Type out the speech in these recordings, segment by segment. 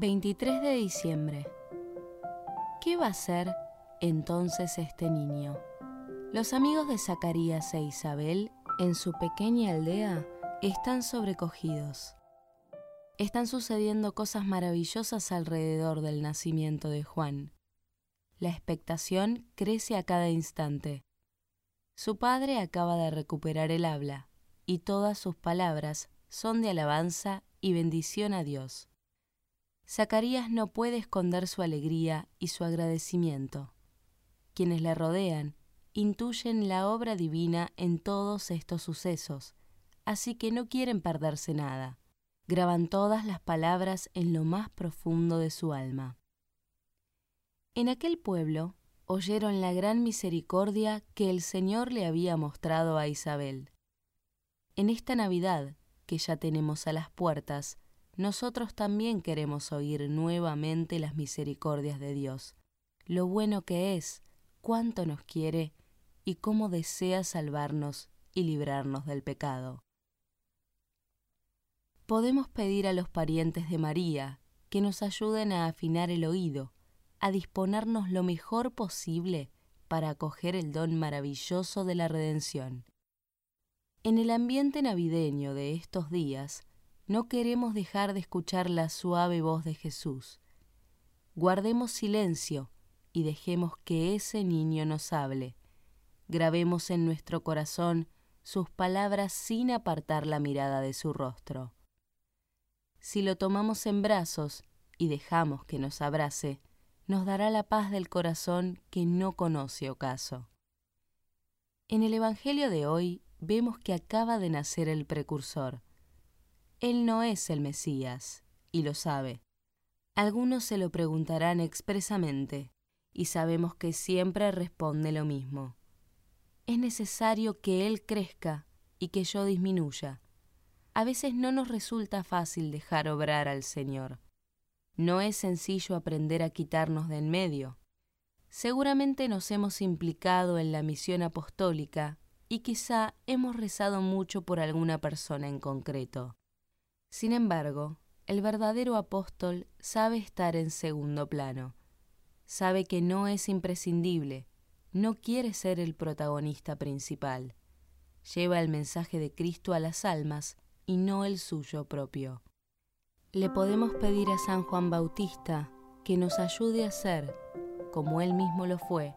23 de diciembre. ¿Qué va a hacer entonces este niño? Los amigos de Zacarías e Isabel en su pequeña aldea están sobrecogidos. Están sucediendo cosas maravillosas alrededor del nacimiento de Juan. La expectación crece a cada instante. Su padre acaba de recuperar el habla y todas sus palabras son de alabanza y bendición a Dios. Zacarías no puede esconder su alegría y su agradecimiento. Quienes le rodean intuyen la obra divina en todos estos sucesos, así que no quieren perderse nada. Graban todas las palabras en lo más profundo de su alma. En aquel pueblo oyeron la gran misericordia que el Señor le había mostrado a Isabel. En esta Navidad, que ya tenemos a las puertas, nosotros también queremos oír nuevamente las misericordias de Dios, lo bueno que es, cuánto nos quiere y cómo desea salvarnos y librarnos del pecado. Podemos pedir a los parientes de María que nos ayuden a afinar el oído, a disponernos lo mejor posible para acoger el don maravilloso de la redención. En el ambiente navideño de estos días, no queremos dejar de escuchar la suave voz de Jesús. Guardemos silencio y dejemos que ese niño nos hable. Grabemos en nuestro corazón sus palabras sin apartar la mirada de su rostro. Si lo tomamos en brazos y dejamos que nos abrace, nos dará la paz del corazón que no conoce ocaso. En el Evangelio de hoy vemos que acaba de nacer el precursor. Él no es el Mesías, y lo sabe. Algunos se lo preguntarán expresamente, y sabemos que siempre responde lo mismo. Es necesario que Él crezca y que yo disminuya. A veces no nos resulta fácil dejar obrar al Señor. No es sencillo aprender a quitarnos de en medio. Seguramente nos hemos implicado en la misión apostólica y quizá hemos rezado mucho por alguna persona en concreto. Sin embargo, el verdadero apóstol sabe estar en segundo plano. Sabe que no es imprescindible, no quiere ser el protagonista principal. Lleva el mensaje de Cristo a las almas y no el suyo propio. Le podemos pedir a San Juan Bautista que nos ayude a ser, como él mismo lo fue,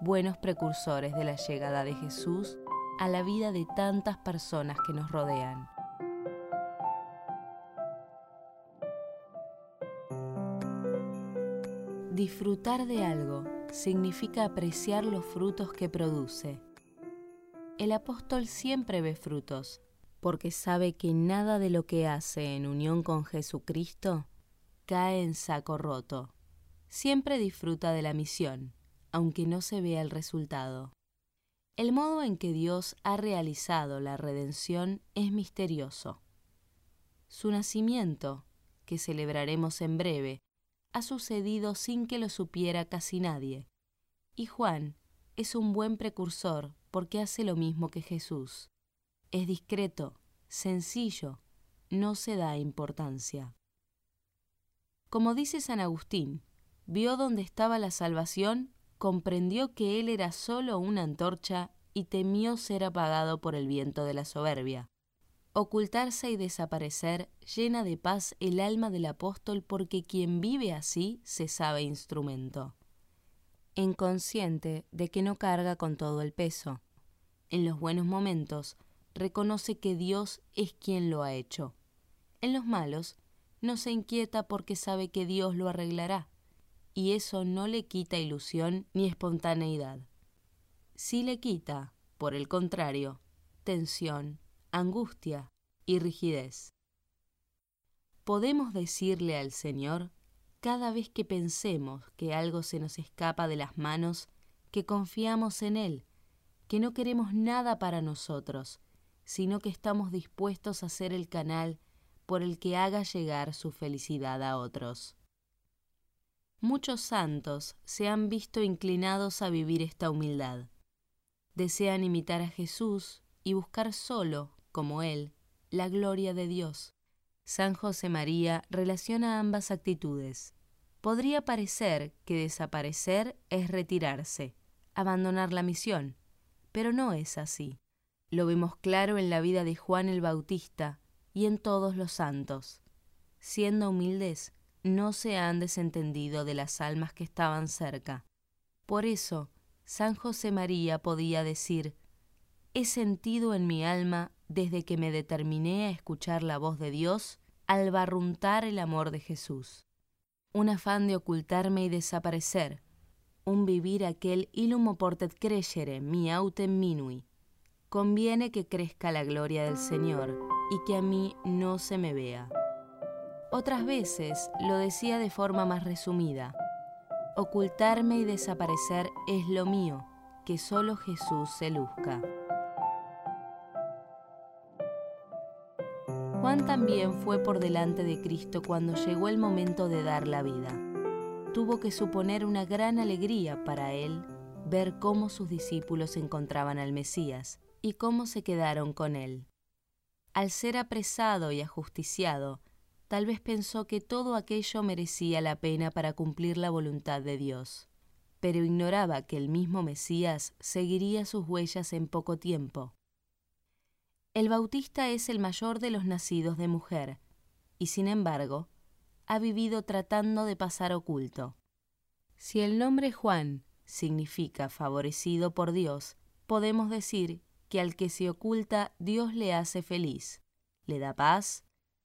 buenos precursores de la llegada de Jesús a la vida de tantas personas que nos rodean. Disfrutar de algo significa apreciar los frutos que produce. El apóstol siempre ve frutos, porque sabe que nada de lo que hace en unión con Jesucristo cae en saco roto. Siempre disfruta de la misión, aunque no se vea el resultado. El modo en que Dios ha realizado la redención es misterioso. Su nacimiento, que celebraremos en breve, ha sucedido sin que lo supiera casi nadie. Y Juan es un buen precursor porque hace lo mismo que Jesús. Es discreto, sencillo, no se da importancia. Como dice San Agustín, vio dónde estaba la salvación, comprendió que él era solo una antorcha y temió ser apagado por el viento de la soberbia. Ocultarse y desaparecer llena de paz el alma del apóstol porque quien vive así se sabe instrumento. Inconsciente de que no carga con todo el peso. En los buenos momentos reconoce que Dios es quien lo ha hecho. En los malos no se inquieta porque sabe que Dios lo arreglará, y eso no le quita ilusión ni espontaneidad. Sí le quita, por el contrario, tensión, angustia y rigidez. Podemos decirle al Señor, cada vez que pensemos que algo se nos escapa de las manos, que confiamos en Él, que no queremos nada para nosotros, sino que estamos dispuestos a ser el canal por el que haga llegar su felicidad a otros. Muchos santos se han visto inclinados a vivir esta humildad. Desean imitar a Jesús y buscar solo como Él, la gloria de Dios, San José María relaciona ambas actitudes. Podría parecer que desaparecer es retirarse, abandonar la misión, pero no es así. Lo vemos claro en la vida de Juan el Bautista y en todos los santos. Siendo humildes, no se han desentendido de las almas que estaban cerca. Por eso, San José María podía decir, He sentido en mi alma, desde que me determiné a escuchar la voz de Dios, al barruntar el amor de Jesús un afán de ocultarme y desaparecer, un vivir aquel illumo portet crescere mi autem minui. Conviene que crezca la gloria del Señor y que a mí no se me vea. Otras veces lo decía de forma más resumida. Ocultarme y desaparecer es lo mío, que solo Jesús se luzca. Juan también fue por delante de Cristo cuando llegó el momento de dar la vida. Tuvo que suponer una gran alegría para él ver cómo sus discípulos encontraban al Mesías y cómo se quedaron con él. Al ser apresado y ajusticiado, tal vez pensó que todo aquello merecía la pena para cumplir la voluntad de Dios, pero ignoraba que el mismo Mesías seguiría sus huellas en poco tiempo el Bautista es el mayor de los nacidos de mujer, y sin embargo, ha vivido tratando de pasar oculto. Si el nombre Juan significa favorecido por Dios, podemos decir que al que se oculta Dios le hace feliz, le da paz,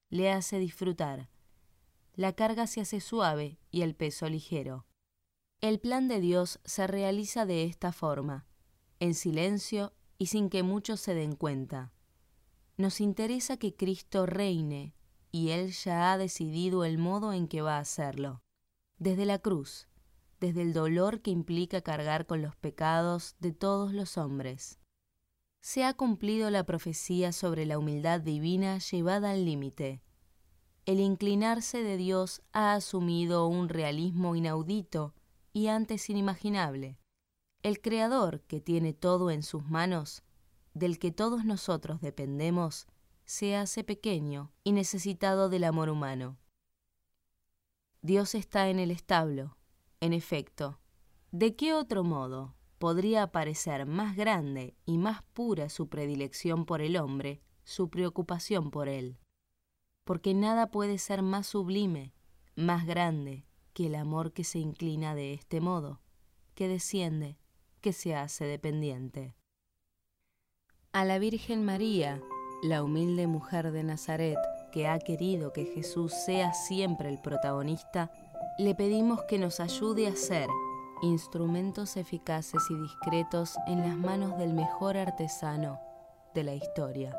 le hace disfrutar. La carga se hace suave y el peso ligero. El plan de Dios se realiza de esta forma, en silencio y sin que muchos se den cuenta. Nos interesa que Cristo reine y Él ya ha decidido el modo en que va a hacerlo. Desde la cruz, desde el dolor que implica cargar con los pecados de todos los hombres. Se ha cumplido la profecía sobre la humildad divina llevada al límite. El inclinarse de Dios ha asumido un realismo inaudito y antes inimaginable. El Creador, que tiene todo en sus manos, del que todos nosotros dependemos, se hace pequeño y necesitado del amor humano. Dios está en el establo, en efecto. ¿De qué otro modo podría parecer más grande y más pura su predilección por el hombre, su preocupación por él? Porque nada puede ser más sublime, más grande, que el amor que se inclina de este modo, que desciende, que se hace dependiente. A la Virgen María, la humilde mujer de Nazaret, que ha querido que Jesús sea siempre el protagonista, le pedimos que nos ayude a ser instrumentos eficaces y discretos en las manos del mejor artesano de la historia.